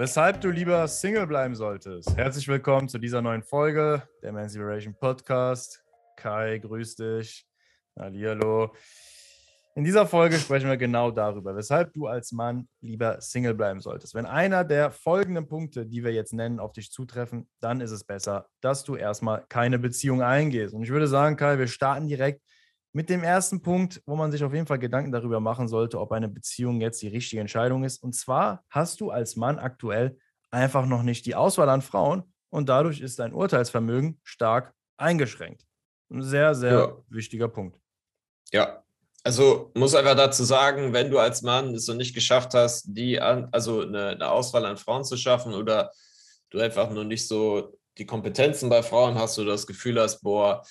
Weshalb du lieber Single bleiben solltest. Herzlich willkommen zu dieser neuen Folge der Emancipation Podcast. Kai, grüß dich. Hallihallo. In dieser Folge sprechen wir genau darüber, weshalb du als Mann lieber Single bleiben solltest. Wenn einer der folgenden Punkte, die wir jetzt nennen, auf dich zutreffen, dann ist es besser, dass du erstmal keine Beziehung eingehst. Und ich würde sagen, Kai, wir starten direkt mit dem ersten Punkt, wo man sich auf jeden Fall Gedanken darüber machen sollte, ob eine Beziehung jetzt die richtige Entscheidung ist. Und zwar hast du als Mann aktuell einfach noch nicht die Auswahl an Frauen und dadurch ist dein Urteilsvermögen stark eingeschränkt. Ein sehr, sehr ja. wichtiger Punkt. Ja, also muss einfach dazu sagen, wenn du als Mann es noch nicht geschafft hast, die an, also eine, eine, Auswahl an Frauen zu schaffen oder du einfach nur nicht so die Kompetenzen bei Frauen hast oder das Gefühl hast, boah,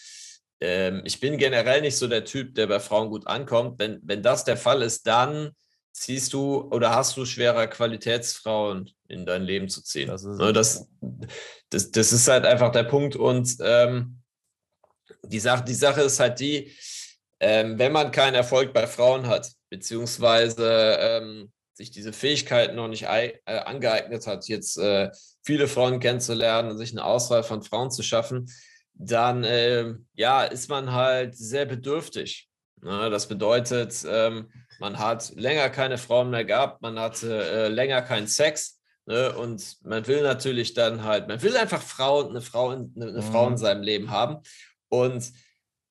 ähm, ich bin generell nicht so der Typ, der bei Frauen gut ankommt. Wenn, wenn das der Fall ist, dann ziehst du oder hast du schwerer, Qualitätsfrauen in dein Leben zu ziehen. Das ist, ne, das, das, das ist halt einfach der Punkt. Und ähm, die, Sache, die Sache ist halt die, ähm, wenn man keinen Erfolg bei Frauen hat, beziehungsweise ähm, sich diese Fähigkeiten noch nicht äh, angeeignet hat, jetzt äh, viele Frauen kennenzulernen, sich eine Auswahl von Frauen zu schaffen, dann äh, ja, ist man halt sehr bedürftig. Ne? Das bedeutet, ähm, man hat länger keine Frauen mehr gehabt, man hatte äh, länger keinen Sex. Ne? Und man will natürlich dann halt, man will einfach Frauen, eine Frau, eine, eine Frau in mhm. seinem Leben haben. Und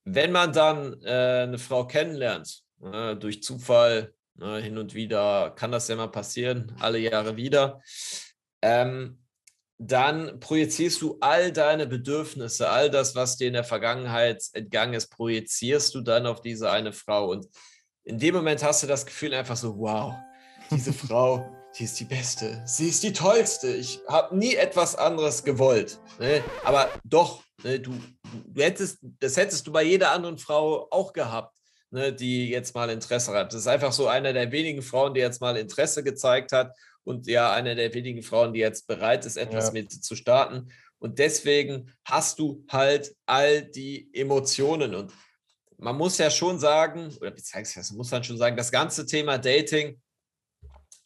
wenn man dann äh, eine Frau kennenlernt, äh, durch Zufall, äh, hin und wieder kann das ja mal passieren, alle Jahre wieder, ähm, dann projizierst du all deine Bedürfnisse, all das, was dir in der Vergangenheit entgangen ist, projizierst du dann auf diese eine Frau. Und in dem Moment hast du das Gefühl einfach so, wow, diese Frau, die ist die Beste, sie ist die Tollste. Ich habe nie etwas anderes gewollt. Ne? Aber doch, ne, du, du hättest, das hättest du bei jeder anderen Frau auch gehabt. Ne, die jetzt mal Interesse hat. Das ist einfach so einer der wenigen Frauen, die jetzt mal Interesse gezeigt hat und ja, eine der wenigen Frauen, die jetzt bereit ist, etwas ja. mit zu starten. Und deswegen hast du halt all die Emotionen. Und man muss ja schon sagen, oder beziehungsweise muss man schon sagen, das ganze Thema Dating,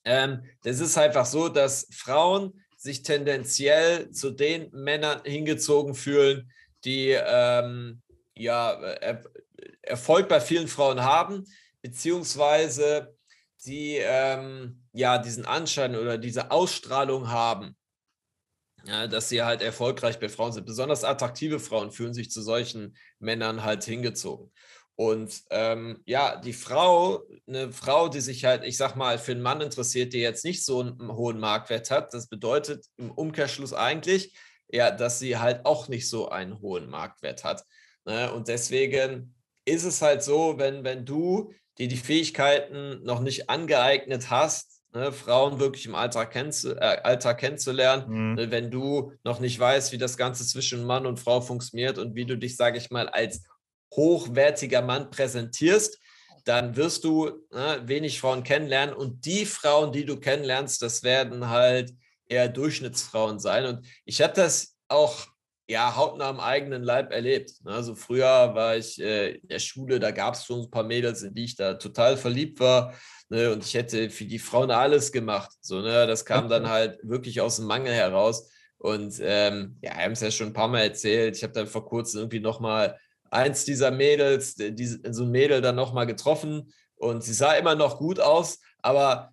ähm, das ist einfach so, dass Frauen sich tendenziell zu den Männern hingezogen fühlen, die ähm, ja, er Erfolg bei vielen Frauen haben, beziehungsweise die ähm, ja diesen Anschein oder diese Ausstrahlung haben, ja, dass sie halt erfolgreich bei Frauen sind. Besonders attraktive Frauen fühlen sich zu solchen Männern halt hingezogen. Und ähm, ja, die Frau, eine Frau, die sich halt, ich sag mal, für einen Mann interessiert, der jetzt nicht so einen hohen Marktwert hat, das bedeutet im Umkehrschluss eigentlich, ja, dass sie halt auch nicht so einen hohen Marktwert hat. Ne? Und deswegen ist es halt so, wenn, wenn du die die Fähigkeiten noch nicht angeeignet hast, ne, Frauen wirklich im Alltag, kennenzu äh, Alltag kennenzulernen, mhm. ne, wenn du noch nicht weißt, wie das Ganze zwischen Mann und Frau funktioniert und wie du dich, sage ich mal, als hochwertiger Mann präsentierst, dann wirst du ne, wenig Frauen kennenlernen und die Frauen, die du kennenlernst, das werden halt eher Durchschnittsfrauen sein. Und ich habe das auch ja, hautnah am eigenen Leib erlebt. Also früher war ich äh, in der Schule, da gab es schon ein paar Mädels, in die ich da total verliebt war. Ne, und ich hätte für die Frauen alles gemacht. So, ne, das kam dann halt wirklich aus dem Mangel heraus. Und ähm, ja, wir haben es ja schon ein paar Mal erzählt. Ich habe dann vor kurzem irgendwie nochmal eins dieser Mädels, die, so ein Mädel dann nochmal getroffen. Und sie sah immer noch gut aus, aber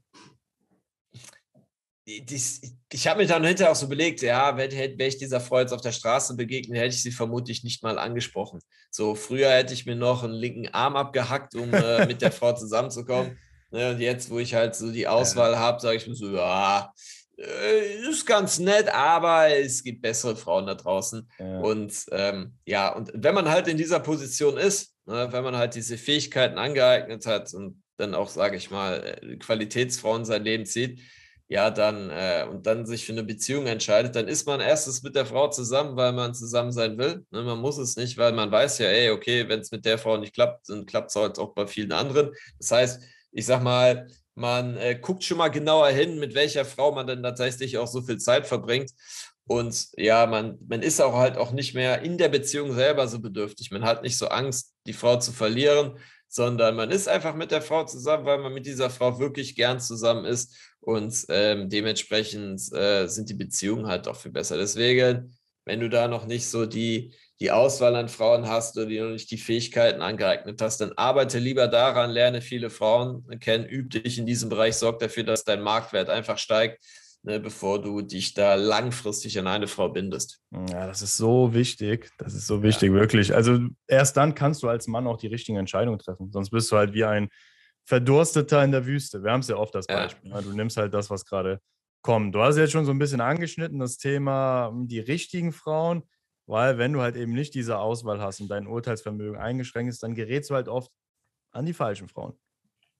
dies, ich habe mir dann hinterher auch so belegt, ja, wäre wär ich dieser Frau jetzt auf der Straße begegnet, hätte ich sie vermutlich nicht mal angesprochen. So, früher hätte ich mir noch einen linken Arm abgehackt, um äh, mit der Frau zusammenzukommen. Ne, und jetzt, wo ich halt so die Auswahl ja. habe, sage ich mir so, ja, äh, ist ganz nett, aber es gibt bessere Frauen da draußen. Ja. Und ähm, ja, und wenn man halt in dieser Position ist, ne, wenn man halt diese Fähigkeiten angeeignet hat und dann auch, sage ich mal, äh, Qualitätsfrauen sein Leben zieht, ja, dann äh, und dann sich für eine Beziehung entscheidet, dann ist man erstens mit der Frau zusammen, weil man zusammen sein will. Ne? Man muss es nicht, weil man weiß ja, ey, okay, wenn es mit der Frau nicht klappt, dann klappt es halt auch bei vielen anderen. Das heißt, ich sag mal, man äh, guckt schon mal genauer hin, mit welcher Frau man dann tatsächlich auch so viel Zeit verbringt. Und ja, man, man ist auch halt auch nicht mehr in der Beziehung selber so bedürftig. Man hat nicht so Angst, die Frau zu verlieren, sondern man ist einfach mit der Frau zusammen, weil man mit dieser Frau wirklich gern zusammen ist und ähm, dementsprechend äh, sind die Beziehungen halt auch viel besser. Deswegen, wenn du da noch nicht so die, die Auswahl an Frauen hast oder die noch nicht die Fähigkeiten angeeignet hast, dann arbeite lieber daran, lerne viele Frauen kennen, übe dich in diesem Bereich, sorg dafür, dass dein Marktwert einfach steigt ne, bevor du dich da langfristig an eine Frau bindest. Ja, das ist so wichtig. Das ist so wichtig, ja. wirklich. Also erst dann kannst du als Mann auch die richtigen Entscheidungen treffen. Sonst bist du halt wie ein Verdursteter in der Wüste. Wir haben es ja oft das Beispiel. Ja. Ne? Du nimmst halt das, was gerade kommt. Du hast jetzt schon so ein bisschen angeschnitten, das Thema hm, die richtigen Frauen. Weil wenn du halt eben nicht diese Auswahl hast und dein Urteilsvermögen eingeschränkt ist, dann gerätst du halt oft an die falschen Frauen.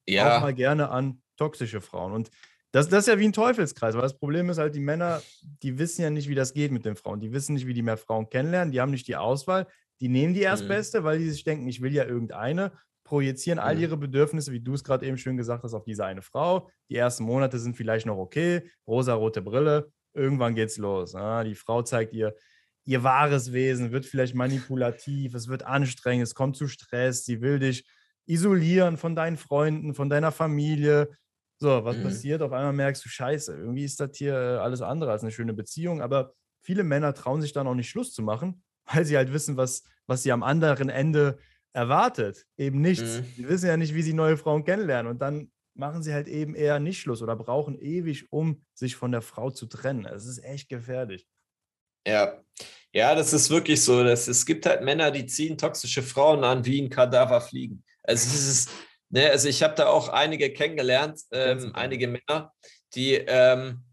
Ja. Auch mal gerne an toxische Frauen. Und das, das ist ja wie ein Teufelskreis, weil das Problem ist halt, die Männer, die wissen ja nicht, wie das geht mit den Frauen. Die wissen nicht, wie die mehr Frauen kennenlernen. Die haben nicht die Auswahl. Die nehmen die erstbeste, mhm. weil die sich denken, ich will ja irgendeine, projizieren all mhm. ihre Bedürfnisse, wie du es gerade eben schön gesagt hast, auf diese eine Frau. Die ersten Monate sind vielleicht noch okay. Rosa-rote Brille. Irgendwann geht's los. Ah, die Frau zeigt ihr, ihr wahres Wesen, wird vielleicht manipulativ, es wird anstrengend, es kommt zu Stress, sie will dich isolieren von deinen Freunden, von deiner Familie, so, was mhm. passiert? Auf einmal merkst du, scheiße, irgendwie ist das hier äh, alles andere als eine schöne Beziehung. Aber viele Männer trauen sich dann auch nicht Schluss zu machen, weil sie halt wissen, was, was sie am anderen Ende erwartet. Eben nichts. Mhm. Sie wissen ja nicht, wie sie neue Frauen kennenlernen. Und dann machen sie halt eben eher nicht Schluss oder brauchen ewig, um sich von der Frau zu trennen. Es ist echt gefährlich. Ja, ja, das ist wirklich so. Dass es gibt halt Männer, die ziehen toxische Frauen an, wie ein Kadaver fliegen. Also es ist Ne, also ich habe da auch einige kennengelernt, ähm, einige Männer, die ähm,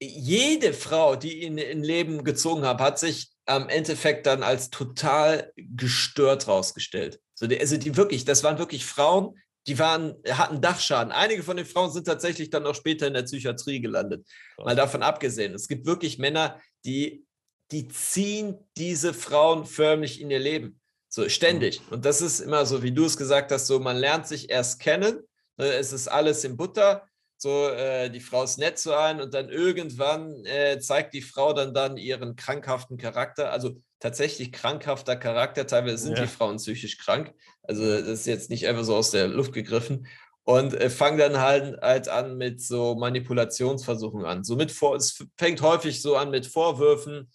jede Frau, die ihn in Leben gezogen hat, hat sich am Endeffekt dann als total gestört rausgestellt. So die, also die wirklich, das waren wirklich Frauen, die waren, hatten Dachschaden. Einige von den Frauen sind tatsächlich dann auch später in der Psychiatrie gelandet. Krass. Mal davon abgesehen. Es gibt wirklich Männer, die, die ziehen diese Frauen förmlich in ihr Leben. So ständig. Und das ist immer so, wie du es gesagt hast, so man lernt sich erst kennen. Ne, es ist alles in Butter. So, äh, die Frau ist nett zu einem und dann irgendwann äh, zeigt die Frau dann dann ihren krankhaften Charakter. Also tatsächlich krankhafter Charakter. Teilweise sind ja. die Frauen psychisch krank. Also das ist jetzt nicht einfach so aus der Luft gegriffen. Und äh, fangen dann halt, halt an mit so Manipulationsversuchen an. So mit vor, es fängt häufig so an mit Vorwürfen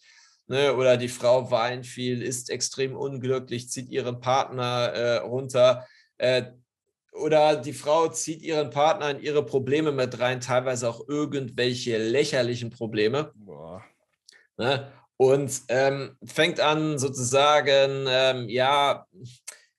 Ne, oder die Frau weint viel, ist extrem unglücklich, zieht ihren Partner äh, runter. Äh, oder die Frau zieht ihren Partner in ihre Probleme mit rein, teilweise auch irgendwelche lächerlichen Probleme. Ne, und ähm, fängt an sozusagen, ähm, ja,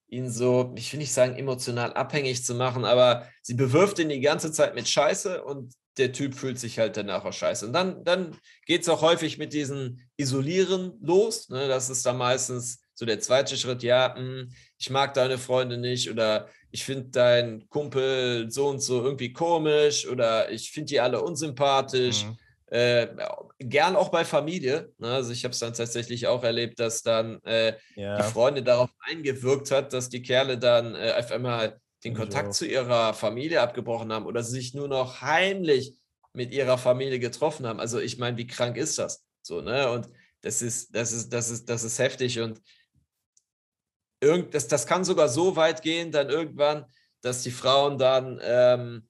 ihn so, ich will nicht sagen emotional abhängig zu machen, aber sie bewirft ihn die ganze Zeit mit Scheiße und der Typ fühlt sich halt danach auch scheiße. Und dann, dann geht es auch häufig mit diesen Isolieren los. Ne? Das ist dann meistens so der zweite Schritt, ja, mh, hm, ich mag deine Freunde nicht oder ich finde deinen Kumpel so und so irgendwie komisch oder ich finde die alle unsympathisch. Mhm. Äh, gern auch bei Familie. Ne? Also ich habe es dann tatsächlich auch erlebt, dass dann äh, ja. die Freunde darauf eingewirkt hat, dass die Kerle dann äh, auf einmal den Kontakt zu ihrer Familie abgebrochen haben oder sich nur noch heimlich mit ihrer Familie getroffen haben. Also ich meine, wie krank ist das? So, ne? Und das ist, das ist, das ist, das ist heftig und irgend, das, das kann sogar so weit gehen, dann irgendwann, dass die Frauen dann ähm,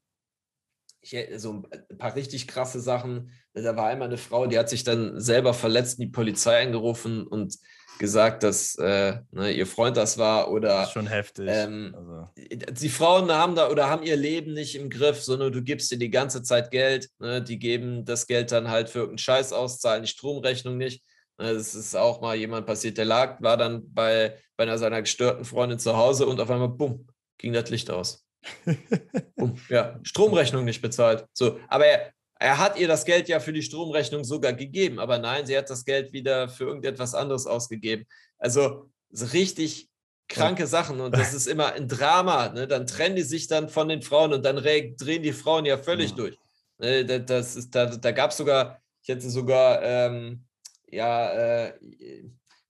so ein paar richtig krasse Sachen. Da war einmal eine Frau, die hat sich dann selber verletzt, die Polizei angerufen und gesagt, dass äh, ne, ihr Freund das war oder das schon heftig. Ähm, also. Die Frauen haben da oder haben ihr Leben nicht im Griff, sondern du gibst dir die ganze Zeit Geld. Ne, die geben das Geld dann halt für irgendeinen Scheiß aus, zahlen die Stromrechnung nicht. Ne, das ist auch mal jemand passiert, der lag, war dann bei, bei einer seiner gestörten Freundin zu Hause und auf einmal, bumm, ging das Licht aus. bumm, ja, Stromrechnung nicht bezahlt. So, aber er, er hat ihr das Geld ja für die Stromrechnung sogar gegeben, aber nein, sie hat das Geld wieder für irgendetwas anderes ausgegeben. Also richtig kranke Sachen und das ist immer ein Drama. Ne? Dann trennen die sich dann von den Frauen und dann drehen die Frauen ja völlig ja. durch. Ne? Das ist, da da gab es sogar, ich hätte sogar ähm, ja, äh,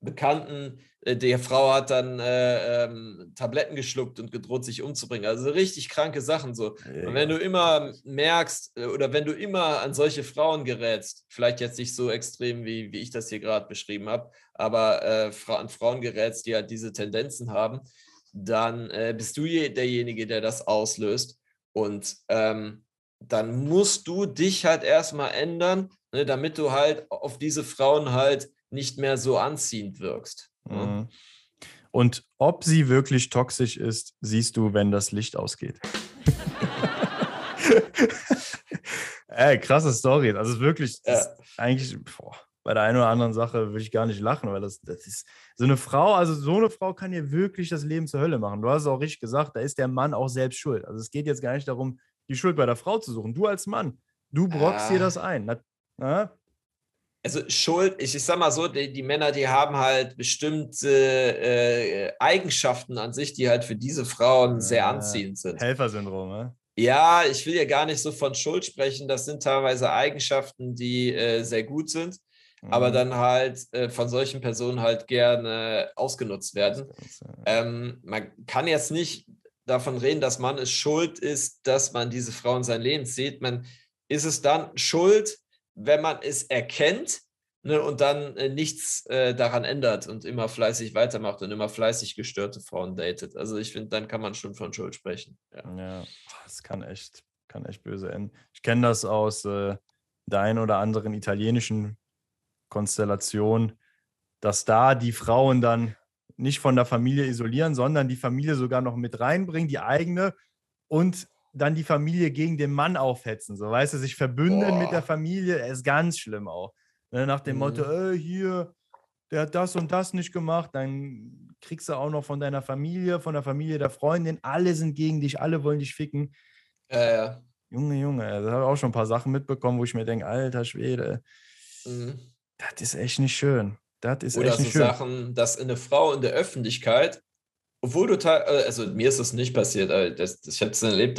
Bekannten, äh, der Frau hat dann äh, ähm, Tabletten geschluckt und gedroht, sich umzubringen. Also richtig kranke Sachen so. Ja. Und wenn du immer merkst äh, oder wenn du immer an solche Frauen gerätst, vielleicht jetzt nicht so extrem, wie, wie ich das hier gerade beschrieben habe, aber äh, an Frauen gerätst, die halt diese Tendenzen haben, dann äh, bist du derjenige, der das auslöst. Und ähm, dann musst du dich halt erstmal ändern, ne, damit du halt auf diese Frauen halt nicht mehr so anziehend wirkst. Ne? Mhm. Und ob sie wirklich toxisch ist, siehst du, wenn das Licht ausgeht. Ey, krasse Story. Also wirklich, ja. eigentlich, boah, bei der einen oder anderen Sache würde ich gar nicht lachen, weil das, das ist so eine Frau, also so eine Frau kann dir wirklich das Leben zur Hölle machen. Du hast es auch richtig gesagt, da ist der Mann auch selbst schuld. Also es geht jetzt gar nicht darum, die Schuld bei der Frau zu suchen. Du als Mann, du brockst ah. dir das ein. Na, na? Also Schuld, ich, ich sag mal so, die, die Männer, die haben halt bestimmte äh, Eigenschaften an sich, die halt für diese Frauen sehr anziehend sind. Helfersyndrom, ne? Ja, ich will ja gar nicht so von Schuld sprechen. Das sind teilweise Eigenschaften, die äh, sehr gut sind, mhm. aber dann halt äh, von solchen Personen halt gerne ausgenutzt werden. Ähm, man kann jetzt nicht davon reden, dass man es schuld ist, dass man diese Frau in sein Leben zieht. Man ist es dann schuld, wenn man es erkennt ne, und dann äh, nichts äh, daran ändert und immer fleißig weitermacht und immer fleißig gestörte Frauen datet. Also ich finde, dann kann man schon von Schuld sprechen. Ja, ja das kann echt, kann echt böse enden. Ich kenne das aus äh, der einen oder anderen italienischen Konstellation, dass da die Frauen dann nicht von der Familie isolieren, sondern die Familie sogar noch mit reinbringen, die eigene und dann die Familie gegen den Mann aufhetzen. So, weißt du, sich verbünden Boah. mit der Familie, ist ganz schlimm auch. Ne, nach dem mhm. Motto, äh, hier, der hat das und das nicht gemacht, dann kriegst du auch noch von deiner Familie, von der Familie der Freundin, alle sind gegen dich, alle wollen dich ficken. Ja, ja. Junge, Junge, da habe ich auch schon ein paar Sachen mitbekommen, wo ich mir denke, alter Schwede, mhm. das ist echt nicht schön. Das ist Oder echt nicht so schön. Sachen, dass eine Frau in der Öffentlichkeit obwohl du, äh, also mir ist das nicht passiert, das, ich habe es erlebt,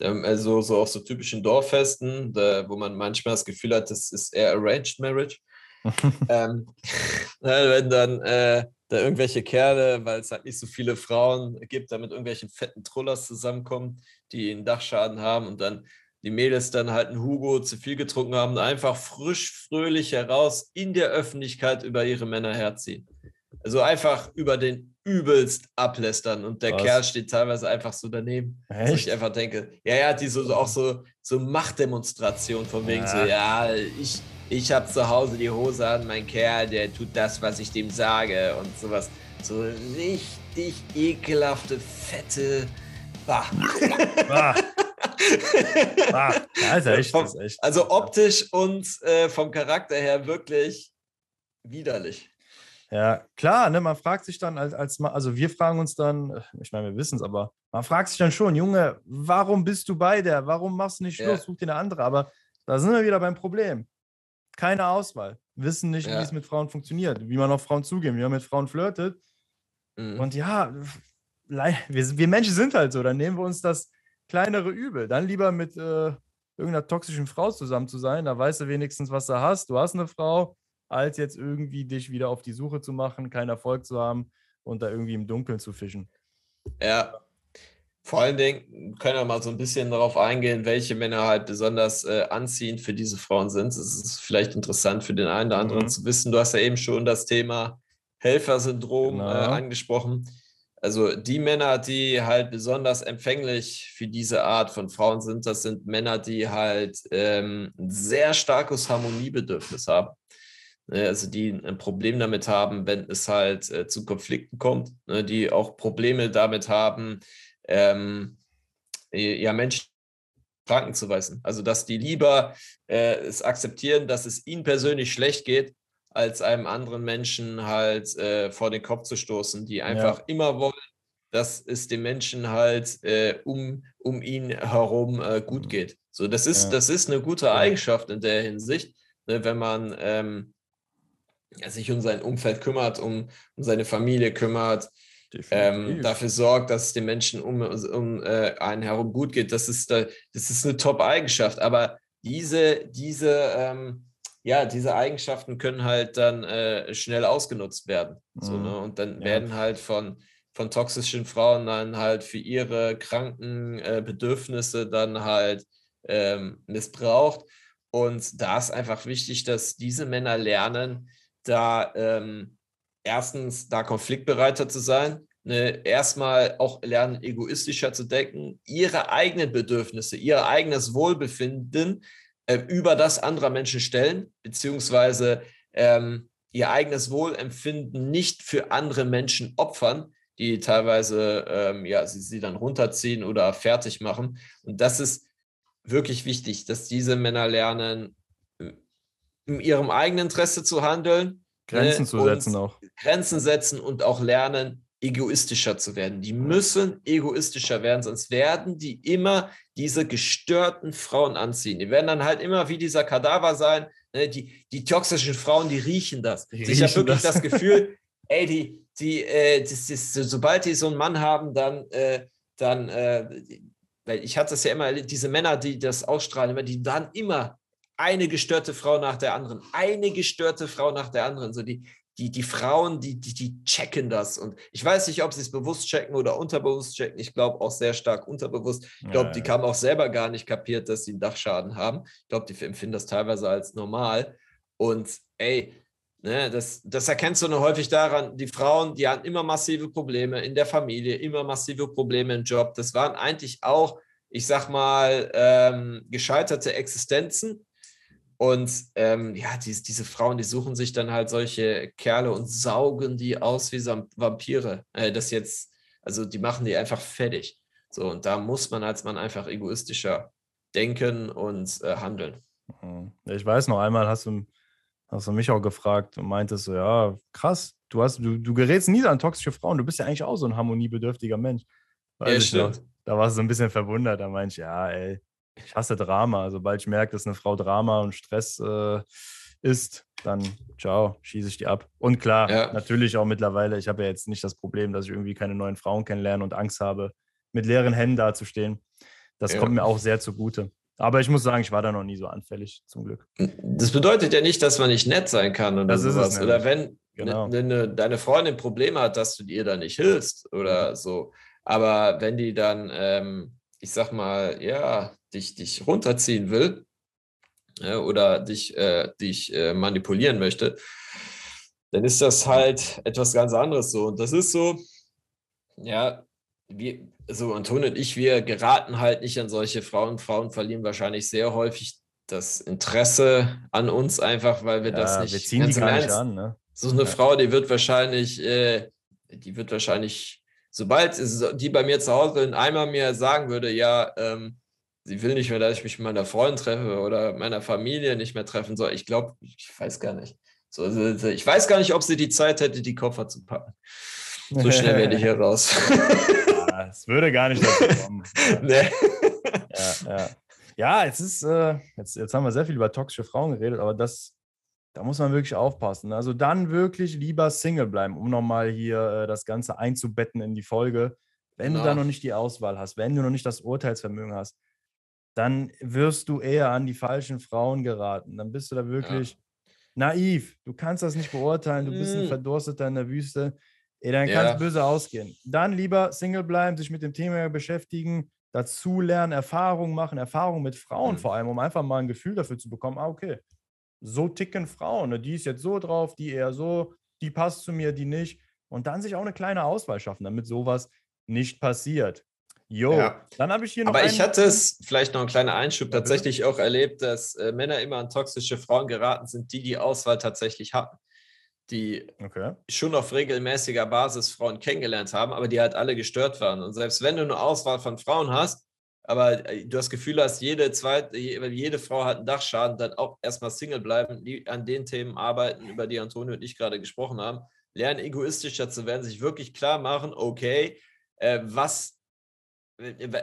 also so auf so typischen Dorffesten, da, wo man manchmal das Gefühl hat, das ist eher Arranged Marriage. ähm, wenn dann äh, da irgendwelche Kerle, weil es halt nicht so viele Frauen gibt, da mit irgendwelchen fetten Trullers zusammenkommen, die einen Dachschaden haben und dann die Mädels dann halt einen Hugo zu viel getrunken haben, einfach frisch, fröhlich heraus in der Öffentlichkeit über ihre Männer herziehen. Also einfach über den übelst ablästern und der Was? Kerl steht teilweise einfach so daneben. Echt? Wo ich einfach denke, ja, ja, die so, so auch so, so Machtdemonstration von wegen ja. so, ja, ich, ich habe zu Hause die Hose an, mein Kerl, der tut das, was ich dem sage und sowas. So richtig ekelhafte, fette. Bah. bah. bah. Ist echt, ist echt. Also optisch und äh, vom Charakter her wirklich widerlich. Ja, klar, ne, man fragt sich dann als, als also wir fragen uns dann, ich meine, wir wissen es, aber man fragt sich dann schon, Junge, warum bist du bei der? Warum machst du nicht Schluss? Ja. Such dir eine andere. Aber da sind wir wieder beim Problem. Keine Auswahl. Wissen nicht, ja. wie es mit Frauen funktioniert, wie man auf Frauen zugeht, wie man mit Frauen flirtet. Mhm. Und ja, wir, wir Menschen sind halt so. Dann nehmen wir uns das kleinere Übel. Dann lieber mit äh, irgendeiner toxischen Frau zusammen zu sein. Da weißt du wenigstens, was du hast. Du hast eine Frau, als jetzt irgendwie dich wieder auf die Suche zu machen, keinen Erfolg zu haben und da irgendwie im Dunkeln zu fischen. Ja. Vor allen Dingen können wir mal so ein bisschen darauf eingehen, welche Männer halt besonders äh, anziehend für diese Frauen sind. Es ist vielleicht interessant für den einen oder anderen mhm. zu wissen. Du hast ja eben schon das Thema Helfersyndrom genau. äh, angesprochen. Also die Männer, die halt besonders empfänglich für diese Art von Frauen sind, das sind Männer, die halt ähm, ein sehr starkes Harmoniebedürfnis haben. Ne, also die ein Problem damit haben, wenn es halt äh, zu Konflikten kommt, ne, die auch Probleme damit haben, ähm, ja, Menschen Kranken zu weisen. Also, dass die lieber äh, es akzeptieren, dass es ihnen persönlich schlecht geht, als einem anderen Menschen halt äh, vor den Kopf zu stoßen, die einfach ja. immer wollen, dass es den Menschen halt äh, um, um ihn herum äh, gut mhm. geht. So, das ist, ja. das ist eine gute Eigenschaft in der Hinsicht, ne, wenn man ähm, sich um sein Umfeld kümmert, um, um seine Familie kümmert, ähm, dafür sorgt, dass es den Menschen um, um äh, einen herum gut geht. Das ist, das ist eine Top-Eigenschaft. Aber diese, diese, ähm, ja, diese Eigenschaften können halt dann äh, schnell ausgenutzt werden. Mhm. So, ne? Und dann ja. werden halt von, von toxischen Frauen dann halt für ihre kranken äh, Bedürfnisse dann halt ähm, missbraucht. Und da ist einfach wichtig, dass diese Männer lernen, da ähm, erstens da konfliktbereiter zu sein, ne, erstmal auch lernen, egoistischer zu denken, ihre eigenen Bedürfnisse, ihr eigenes Wohlbefinden äh, über das anderer Menschen stellen, beziehungsweise ähm, ihr eigenes Wohlempfinden nicht für andere Menschen opfern, die teilweise ähm, ja, sie, sie dann runterziehen oder fertig machen. Und das ist wirklich wichtig, dass diese Männer lernen, in ihrem eigenen Interesse zu handeln. Grenzen ne, zu setzen auch. Grenzen setzen und auch lernen, egoistischer zu werden. Die müssen egoistischer werden, sonst werden die immer diese gestörten Frauen anziehen. Die werden dann halt immer wie dieser Kadaver sein. Ne? Die, die toxischen Frauen, die riechen das. Die ich habe wirklich das. das Gefühl, ey, die, die, äh, das ist, sobald die so einen Mann haben, dann, äh, dann, äh, weil ich hatte es ja immer, diese Männer, die das ausstrahlen, immer, die dann immer eine gestörte Frau nach der anderen, eine gestörte Frau nach der anderen. So die, die, die Frauen, die, die, die checken das. Und ich weiß nicht, ob sie es bewusst checken oder unterbewusst checken. Ich glaube auch sehr stark unterbewusst. Ich glaube, die haben auch selber gar nicht kapiert, dass sie einen Dachschaden haben. Ich glaube, die empfinden das teilweise als normal. Und ey, ne, das, das erkennst du nur häufig daran, die Frauen, die hatten immer massive Probleme in der Familie, immer massive Probleme im Job. Das waren eigentlich auch, ich sag mal, ähm, gescheiterte Existenzen und ähm, ja, die, diese Frauen, die suchen sich dann halt solche Kerle und saugen die aus wie Vampire. Äh, das jetzt, also die machen die einfach fertig. So, und da muss man als Mann einfach egoistischer denken und äh, handeln. Mhm. Ich weiß noch einmal, hast du, hast du mich auch gefragt und meintest so, ja, krass, du hast, du, du gerätst nie an toxische Frauen, du bist ja eigentlich auch so ein harmoniebedürftiger Mensch. Weiß ja, stimmt. Noch, da warst du so ein bisschen verwundert, da meinte ich, ja, ey, ich hasse Drama. Sobald ich merke, dass eine Frau Drama und Stress äh, ist, dann ciao, schieße ich die ab. Und klar, ja. natürlich auch mittlerweile, ich habe ja jetzt nicht das Problem, dass ich irgendwie keine neuen Frauen kennenlerne und Angst habe, mit leeren Händen dazustehen. Das ja. kommt mir auch sehr zugute. Aber ich muss sagen, ich war da noch nie so anfällig, zum Glück. Das bedeutet ja nicht, dass man nicht nett sein kann oder das sowas. oder wenn genau. ne, ne, deine Freundin Probleme hat, dass du ihr da nicht hilfst oder so. Aber wenn die dann, ähm, ich sag mal, ja, dich, dich runterziehen will äh, oder dich, äh, dich äh, manipulieren möchte, dann ist das halt etwas ganz anderes so. Und das ist so, ja, wir, so Anton und ich, wir geraten halt nicht an solche Frauen. Frauen verlieren wahrscheinlich sehr häufig das Interesse an uns einfach, weil wir ja, das nicht. Wir ziehen die gar nicht an, ne? So eine ja. Frau, die wird wahrscheinlich, äh, die wird wahrscheinlich, sobald die bei mir zu Hause einmal mir sagen würde, ja, ähm, sie will nicht mehr, dass ich mich mit meiner Freundin treffe oder meiner Familie nicht mehr treffen soll. Ich glaube, ich weiß gar nicht. So, ich weiß gar nicht, ob sie die Zeit hätte, die Koffer zu packen. So schnell werde ich hier raus. ja, es würde gar nicht dazu kommen. nee. ja, ja. ja, jetzt ist, äh, jetzt, jetzt haben wir sehr viel über toxische Frauen geredet, aber das, da muss man wirklich aufpassen. Also dann wirklich lieber Single bleiben, um nochmal hier äh, das Ganze einzubetten in die Folge. Wenn genau. du da noch nicht die Auswahl hast, wenn du noch nicht das Urteilsvermögen hast, dann wirst du eher an die falschen Frauen geraten. Dann bist du da wirklich ja. naiv. Du kannst das nicht beurteilen. Du bist ein mm. Verdursteter in der Wüste. Ey, dann ja. kann es böse ausgehen. Dann lieber Single bleiben, sich mit dem Thema beschäftigen, dazu lernen, Erfahrungen machen, Erfahrungen mit Frauen mhm. vor allem, um einfach mal ein Gefühl dafür zu bekommen, ah, okay, so ticken Frauen. Ne? Die ist jetzt so drauf, die eher so, die passt zu mir, die nicht. Und dann sich auch eine kleine Auswahl schaffen, damit sowas nicht passiert. Jo, ja. dann habe ich hier noch. Aber ich hatte es, vielleicht noch ein kleiner Einschub, ja, tatsächlich auch erlebt, dass äh, Männer immer an toxische Frauen geraten sind, die die Auswahl tatsächlich hatten. Die okay. schon auf regelmäßiger Basis Frauen kennengelernt haben, aber die halt alle gestört waren. Und selbst wenn du eine Auswahl von Frauen hast, aber äh, du das Gefühl hast, jede zweite, jede Frau hat einen Dachschaden, dann auch erstmal Single bleiben, die an den Themen arbeiten, über die Antonio und ich gerade gesprochen haben, lernen egoistischer zu werden, sich wirklich klar machen, okay, äh, was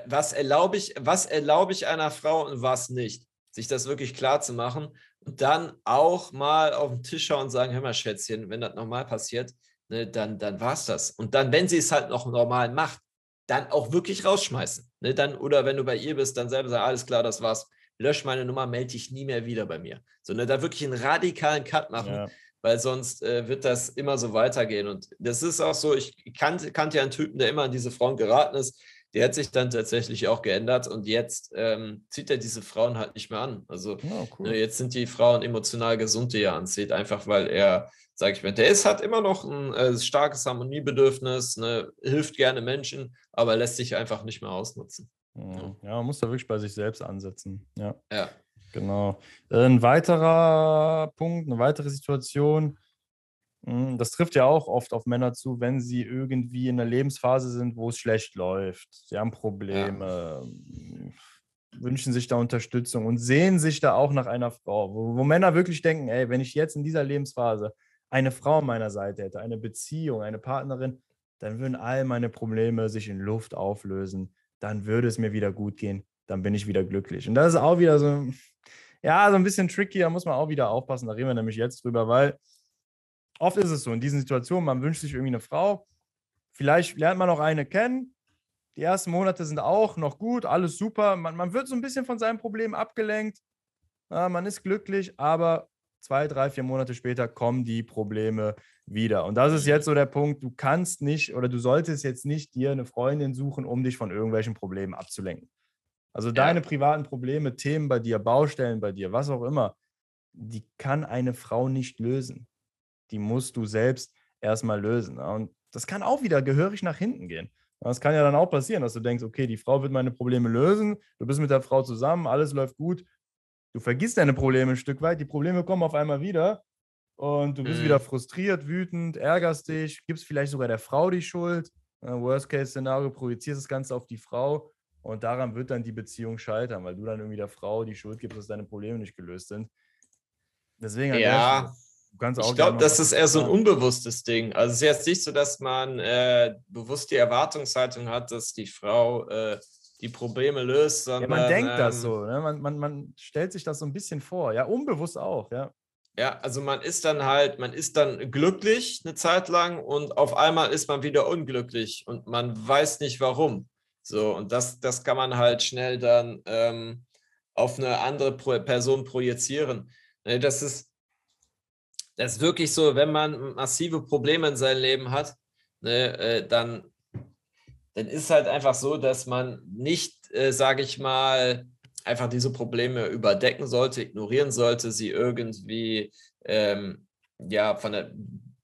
was erlaube ich, was erlaube ich einer Frau und was nicht? Sich das wirklich klar zu machen und dann auch mal auf den Tisch schauen und sagen, hör mal, Schätzchen, wenn das normal passiert, ne, dann, dann war es das. Und dann, wenn sie es halt noch normal macht, dann auch wirklich rausschmeißen. Ne, dann, oder wenn du bei ihr bist, dann selber sagen, alles klar, das war's. Lösch meine Nummer, melde dich nie mehr wieder bei mir. Sondern da wirklich einen radikalen Cut machen, ja. weil sonst äh, wird das immer so weitergehen. Und das ist auch so, ich kannte, kannte ja einen Typen, der immer an diese Frauen geraten ist, die hat sich dann tatsächlich auch geändert und jetzt ähm, zieht er diese Frauen halt nicht mehr an. Also oh, cool. ne, jetzt sind die Frauen emotional gesund, die er anzieht, einfach weil er, sage ich mal, der ist hat immer noch ein äh, starkes Harmoniebedürfnis, ne, hilft gerne Menschen, aber lässt sich einfach nicht mehr ausnutzen. Ja, man muss da wirklich bei sich selbst ansetzen. Ja. ja. Genau. Ein weiterer Punkt, eine weitere Situation, das trifft ja auch oft auf Männer zu, wenn sie irgendwie in einer Lebensphase sind, wo es schlecht läuft. Sie haben Probleme, ja. Wünschen sich da Unterstützung und sehen sich da auch nach einer Frau, wo, wo, Männer wirklich denken, ey, wenn ich jetzt in dieser Lebensphase eine Frau an meiner Seite hätte, eine Beziehung, eine Partnerin, dann würden all meine Probleme sich in Luft auflösen. Dann würde es mir wieder gut gehen. Dann bin ich wieder glücklich. Und das ist auch wieder so, ja, so ein bisschen tricky. Da muss man auch wieder aufpassen. Da reden wir nämlich jetzt drüber, weil oft ist es so, in diesen Situationen, man wünscht sich irgendwie eine Frau, vielleicht lernt man noch eine kennen, die ersten Monate sind auch noch gut, alles super, man, man wird so ein bisschen von seinem Problem abgelenkt, ja, man ist glücklich, aber zwei, drei, vier Monate später kommen die Probleme wieder. Und das ist jetzt so der Punkt, du kannst nicht oder du solltest jetzt nicht dir eine Freundin suchen, um dich von irgendwelchen Problemen abzulenken. Also ja. deine privaten Probleme, Themen bei dir, Baustellen bei dir, was auch immer, die kann eine Frau nicht lösen die musst du selbst erstmal lösen. Und das kann auch wieder gehörig nach hinten gehen. Das kann ja dann auch passieren, dass du denkst, okay, die Frau wird meine Probleme lösen, du bist mit der Frau zusammen, alles läuft gut. Du vergisst deine Probleme ein Stück weit, die Probleme kommen auf einmal wieder und du bist mhm. wieder frustriert, wütend, ärgerst dich, gibst vielleicht sogar der Frau die Schuld. Worst-Case-Szenario, projizierst das Ganze auf die Frau und daran wird dann die Beziehung scheitern, weil du dann irgendwie der Frau die Schuld gibst, dass deine Probleme nicht gelöst sind. Deswegen ja ich glaube, das ist eher so ein unbewusstes Ding. Also es ist jetzt nicht so, dass man äh, bewusst die Erwartungshaltung hat, dass die Frau äh, die Probleme löst, sondern. Ja, man denkt ähm, das so, ne? man, man, man stellt sich das so ein bisschen vor, ja, unbewusst auch, ja. Ja, also man ist dann halt, man ist dann glücklich eine Zeit lang und auf einmal ist man wieder unglücklich und man weiß nicht warum. So, und das, das kann man halt schnell dann ähm, auf eine andere Person projizieren. Ne, das ist, das ist wirklich so, wenn man massive Probleme in seinem Leben hat, ne, äh, dann, dann ist halt einfach so, dass man nicht, äh, sage ich mal, einfach diese Probleme überdecken sollte, ignorieren sollte, sie irgendwie ähm, ja, von der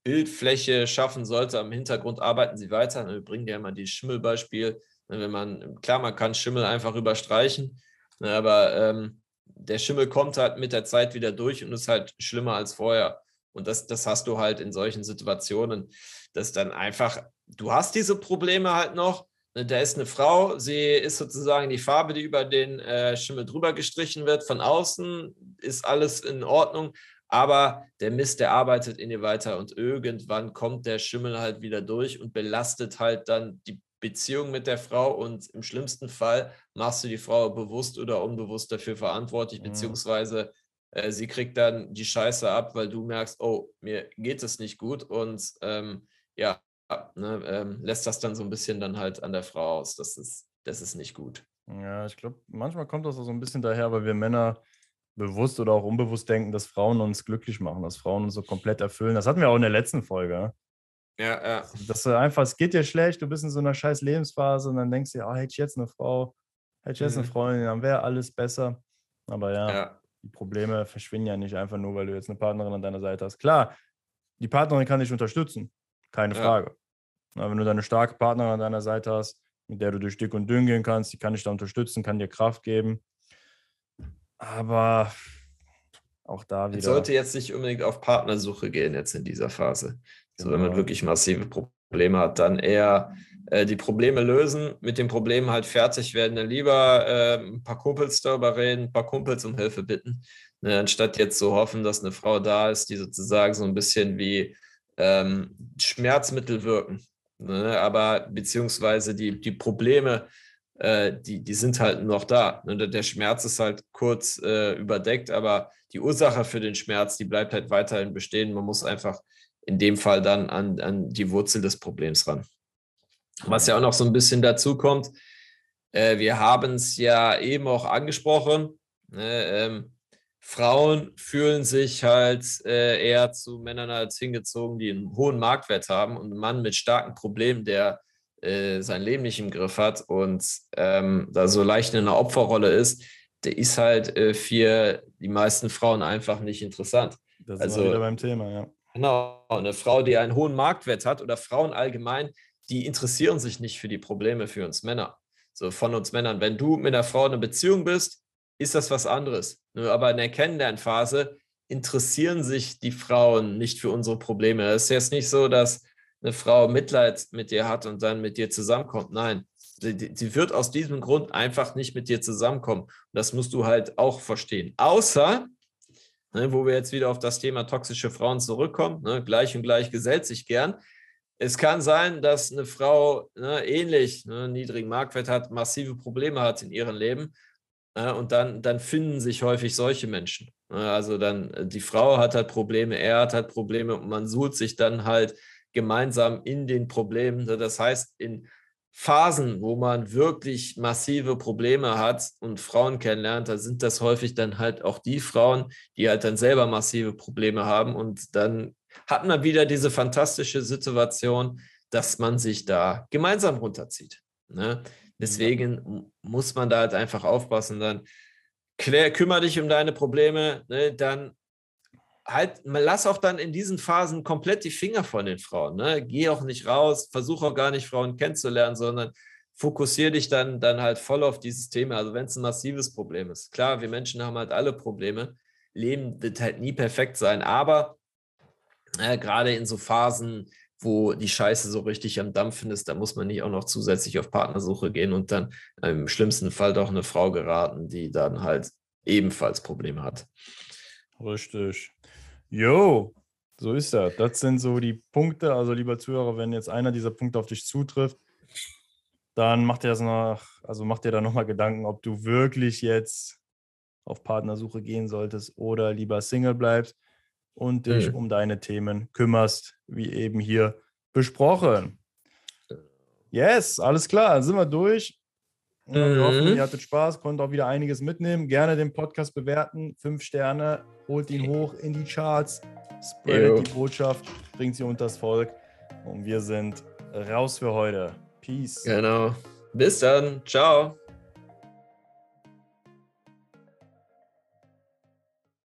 Bildfläche schaffen sollte. Am Hintergrund arbeiten sie weiter. Wir bringen ja immer dieses Schimmelbeispiel. Ne, wenn man, klar, man kann Schimmel einfach überstreichen, ne, aber ähm, der Schimmel kommt halt mit der Zeit wieder durch und ist halt schlimmer als vorher. Und das, das hast du halt in solchen Situationen, dass dann einfach, du hast diese Probleme halt noch. Ne, da ist eine Frau, sie ist sozusagen die Farbe, die über den äh, Schimmel drüber gestrichen wird. Von außen ist alles in Ordnung, aber der Mist, der arbeitet in ihr weiter und irgendwann kommt der Schimmel halt wieder durch und belastet halt dann die Beziehung mit der Frau und im schlimmsten Fall machst du die Frau bewusst oder unbewusst dafür verantwortlich, mhm. beziehungsweise äh, sie kriegt dann die Scheiße ab, weil du merkst, oh, mir geht es nicht gut und ähm, ja, ne, ähm, lässt das dann so ein bisschen dann halt an der Frau aus. Das ist, das ist nicht gut. Ja, ich glaube, manchmal kommt das so ein bisschen daher, weil wir Männer bewusst oder auch unbewusst denken, dass Frauen uns glücklich machen, dass Frauen uns so komplett erfüllen. Das hatten wir auch in der letzten Folge. Ja, ja. Dass du einfach, es geht dir schlecht, du bist in so einer scheiß Lebensphase und dann denkst du, oh, hätte ich jetzt eine Frau, hätte ich jetzt mhm. eine Freundin, dann wäre alles besser. Aber ja, ja, die Probleme verschwinden ja nicht einfach nur, weil du jetzt eine Partnerin an deiner Seite hast. Klar, die Partnerin kann dich unterstützen, keine ja. Frage. Na, wenn du eine starke Partnerin an deiner Seite hast, mit der du durch dick und dünn gehen kannst, die kann dich da unterstützen, kann dir Kraft geben. Aber auch da wieder. Man sollte jetzt nicht unbedingt auf Partnersuche gehen, jetzt in dieser Phase. Genau. So, wenn man genau. wirklich massive Probleme hat, dann eher die Probleme lösen, mit den Problemen halt fertig werden, dann lieber äh, ein paar Kumpels darüber reden, ein paar Kumpels um Hilfe bitten, ne, anstatt jetzt so hoffen, dass eine Frau da ist, die sozusagen so ein bisschen wie ähm, Schmerzmittel wirken. Ne, aber beziehungsweise die, die Probleme, äh, die, die sind halt noch da. Ne, der Schmerz ist halt kurz äh, überdeckt, aber die Ursache für den Schmerz, die bleibt halt weiterhin bestehen. Man muss einfach in dem Fall dann an, an die Wurzel des Problems ran. Was ja auch noch so ein bisschen dazu kommt, äh, wir haben es ja eben auch angesprochen, ne, ähm, Frauen fühlen sich halt äh, eher zu Männern als hingezogen, die einen hohen Marktwert haben und ein Mann mit starken Problemen, der äh, sein Leben nicht im Griff hat und ähm, da so leicht in einer Opferrolle ist, der ist halt äh, für die meisten Frauen einfach nicht interessant. Das also, wieder beim Thema, ja. Genau, eine Frau, die einen hohen Marktwert hat oder Frauen allgemein, die interessieren sich nicht für die Probleme für uns Männer. So von uns Männern. Wenn du mit einer Frau in einer Beziehung bist, ist das was anderes. Aber in der Kennenlernphase interessieren sich die Frauen nicht für unsere Probleme. Es ist jetzt nicht so, dass eine Frau Mitleid mit dir hat und dann mit dir zusammenkommt. Nein, sie, wird aus diesem Grund einfach nicht mit dir zusammenkommen. Und das musst du halt auch verstehen. Außer, ne, wo wir jetzt wieder auf das Thema toxische Frauen zurückkommen, ne, gleich und gleich gesellt sich gern. Es kann sein, dass eine Frau ne, ähnlich ne, niedrigen Marktwert hat, massive Probleme hat in ihrem Leben. Ne, und dann, dann finden sich häufig solche Menschen. Ne, also dann, die Frau hat halt Probleme, er hat halt Probleme und man sucht sich dann halt gemeinsam in den Problemen. Ne, das heißt, in Phasen, wo man wirklich massive Probleme hat und Frauen kennenlernt, da sind das häufig dann halt auch die Frauen, die halt dann selber massive Probleme haben. Und dann hat man wieder diese fantastische Situation, dass man sich da gemeinsam runterzieht. Ne? Deswegen muss man da halt einfach aufpassen. Dann klär, kümmere dich um deine Probleme, ne? dann halt, lass auch dann in diesen Phasen komplett die Finger von den Frauen. Ne? Geh auch nicht raus, versuch auch gar nicht Frauen kennenzulernen, sondern fokussiere dich dann, dann halt voll auf dieses Thema. Also wenn es ein massives Problem ist. Klar, wir Menschen haben halt alle Probleme. Leben wird halt nie perfekt sein, aber äh, gerade in so Phasen, wo die Scheiße so richtig am Dampfen ist, da muss man nicht auch noch zusätzlich auf Partnersuche gehen und dann im schlimmsten Fall doch eine Frau geraten, die dann halt ebenfalls Probleme hat. Richtig. Jo, so ist das. Das sind so die Punkte. Also, lieber Zuhörer, wenn jetzt einer dieser Punkte auf dich zutrifft, dann macht dir das noch, also macht dir da nochmal Gedanken, ob du wirklich jetzt auf Partnersuche gehen solltest oder lieber Single bleibst und dich mhm. um deine Themen kümmerst, wie eben hier besprochen. Yes, alles klar, dann sind wir durch. Mhm. Wir hoffen, ihr hattet Spaß, konntet auch wieder einiges mitnehmen. Gerne den Podcast bewerten, fünf Sterne holt ihn hoch in die Charts, spreadet die Botschaft, bringt sie unters Volk. Und wir sind raus für heute. Peace. Genau. Bis dann. Ciao.